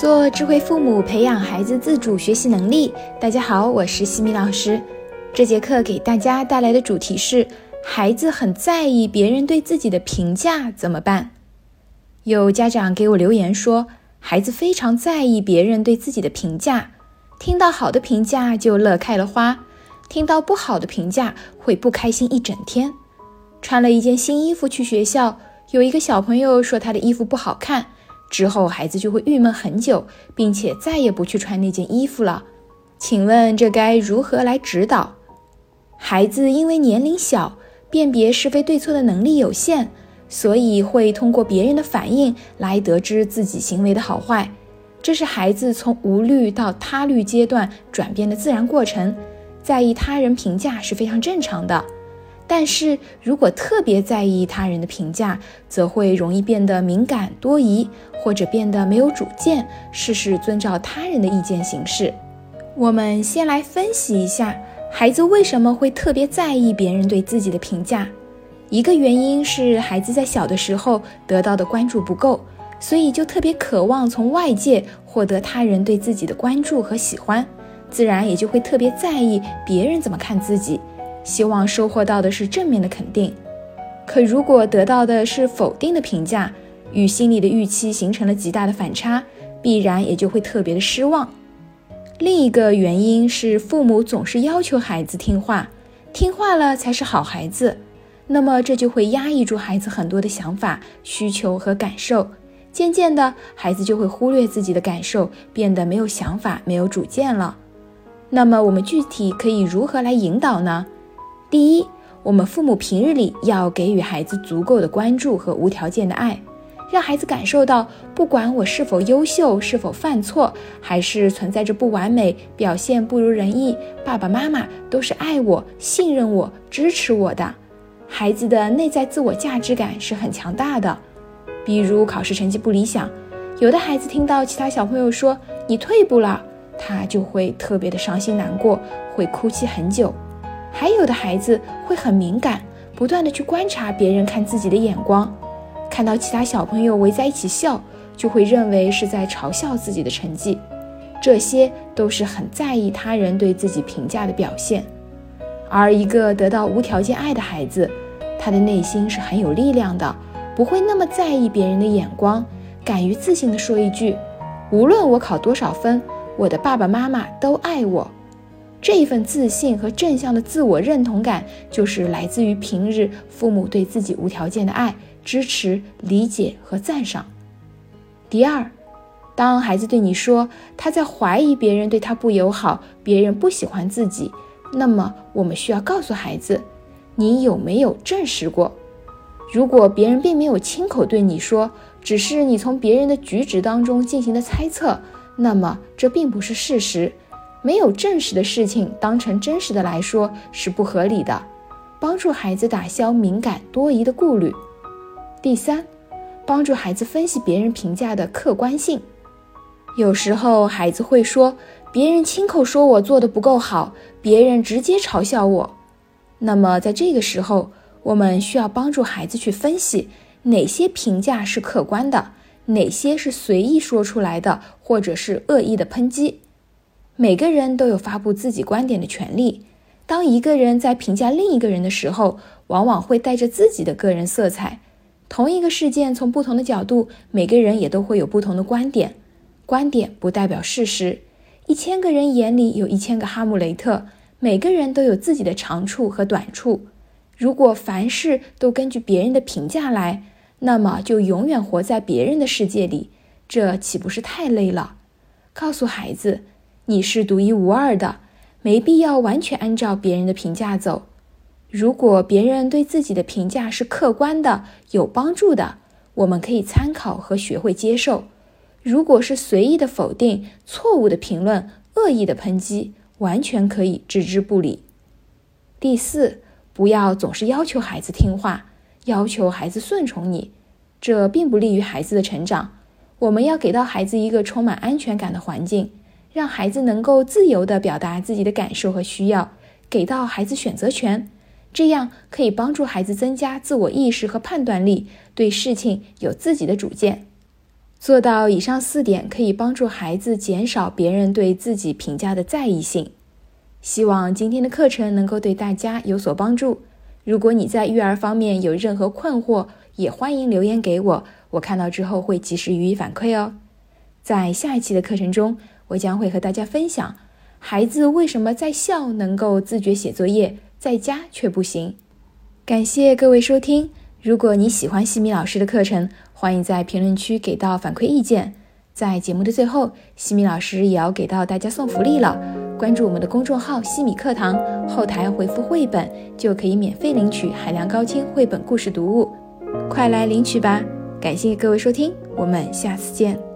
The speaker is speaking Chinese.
做智慧父母，培养孩子自主学习能力。大家好，我是西米老师。这节课给大家带来的主题是：孩子很在意别人对自己的评价，怎么办？有家长给我留言说，孩子非常在意别人对自己的评价，听到好的评价就乐开了花，听到不好的评价会不开心一整天。穿了一件新衣服去学校，有一个小朋友说他的衣服不好看。之后，孩子就会郁闷很久，并且再也不去穿那件衣服了。请问这该如何来指导？孩子因为年龄小，辨别是非对错的能力有限，所以会通过别人的反应来得知自己行为的好坏。这是孩子从无虑到他律阶段转变的自然过程。在意他人评价是非常正常的。但是如果特别在意他人的评价，则会容易变得敏感多疑，或者变得没有主见，事事遵照他人的意见行事。我们先来分析一下，孩子为什么会特别在意别人对自己的评价。一个原因是孩子在小的时候得到的关注不够，所以就特别渴望从外界获得他人对自己的关注和喜欢，自然也就会特别在意别人怎么看自己。希望收获到的是正面的肯定，可如果得到的是否定的评价，与心里的预期形成了极大的反差，必然也就会特别的失望。另一个原因是父母总是要求孩子听话，听话了才是好孩子，那么这就会压抑住孩子很多的想法、需求和感受，渐渐的，孩子就会忽略自己的感受，变得没有想法、没有主见了。那么我们具体可以如何来引导呢？第一，我们父母平日里要给予孩子足够的关注和无条件的爱，让孩子感受到，不管我是否优秀，是否犯错，还是存在着不完美，表现不如人意，爸爸妈妈都是爱我、信任我、支持我的。孩子的内在自我价值感是很强大的。比如考试成绩不理想，有的孩子听到其他小朋友说你退步了，他就会特别的伤心难过，会哭泣很久。还有的孩子会很敏感，不断的去观察别人看自己的眼光，看到其他小朋友围在一起笑，就会认为是在嘲笑自己的成绩，这些都是很在意他人对自己评价的表现。而一个得到无条件爱的孩子，他的内心是很有力量的，不会那么在意别人的眼光，敢于自信的说一句：“无论我考多少分，我的爸爸妈妈都爱我。”这一份自信和正向的自我认同感，就是来自于平日父母对自己无条件的爱、支持、理解和赞赏。第二，当孩子对你说他在怀疑别人对他不友好，别人不喜欢自己，那么我们需要告诉孩子，你有没有证实过？如果别人并没有亲口对你说，只是你从别人的举止当中进行的猜测，那么这并不是事实。没有证实的事情当成真实的来说是不合理的，帮助孩子打消敏感多疑的顾虑。第三，帮助孩子分析别人评价的客观性。有时候孩子会说，别人亲口说我做的不够好，别人直接嘲笑我。那么在这个时候，我们需要帮助孩子去分析哪些评价是客观的，哪些是随意说出来的，或者是恶意的抨击。每个人都有发布自己观点的权利。当一个人在评价另一个人的时候，往往会带着自己的个人色彩。同一个事件，从不同的角度，每个人也都会有不同的观点。观点不代表事实。一千个人眼里有一千个哈姆雷特，每个人都有自己的长处和短处。如果凡事都根据别人的评价来，那么就永远活在别人的世界里，这岂不是太累了？告诉孩子。你是独一无二的，没必要完全按照别人的评价走。如果别人对自己的评价是客观的、有帮助的，我们可以参考和学会接受；如果是随意的否定、错误的评论、恶意的抨击，完全可以置之不理。第四，不要总是要求孩子听话，要求孩子顺从你，这并不利于孩子的成长。我们要给到孩子一个充满安全感的环境。让孩子能够自由地表达自己的感受和需要，给到孩子选择权，这样可以帮助孩子增加自我意识和判断力，对事情有自己的主见。做到以上四点，可以帮助孩子减少别人对自己评价的在意性。希望今天的课程能够对大家有所帮助。如果你在育儿方面有任何困惑，也欢迎留言给我，我看到之后会及时予以反馈哦。在下一期的课程中，我将会和大家分享孩子为什么在校能够自觉写作业，在家却不行。感谢各位收听。如果你喜欢西米老师的课程，欢迎在评论区给到反馈意见。在节目的最后，西米老师也要给到大家送福利了。关注我们的公众号“西米课堂”，后台回复“绘本”就可以免费领取海量高清绘本故事读物，快来领取吧！感谢各位收听，我们下次见。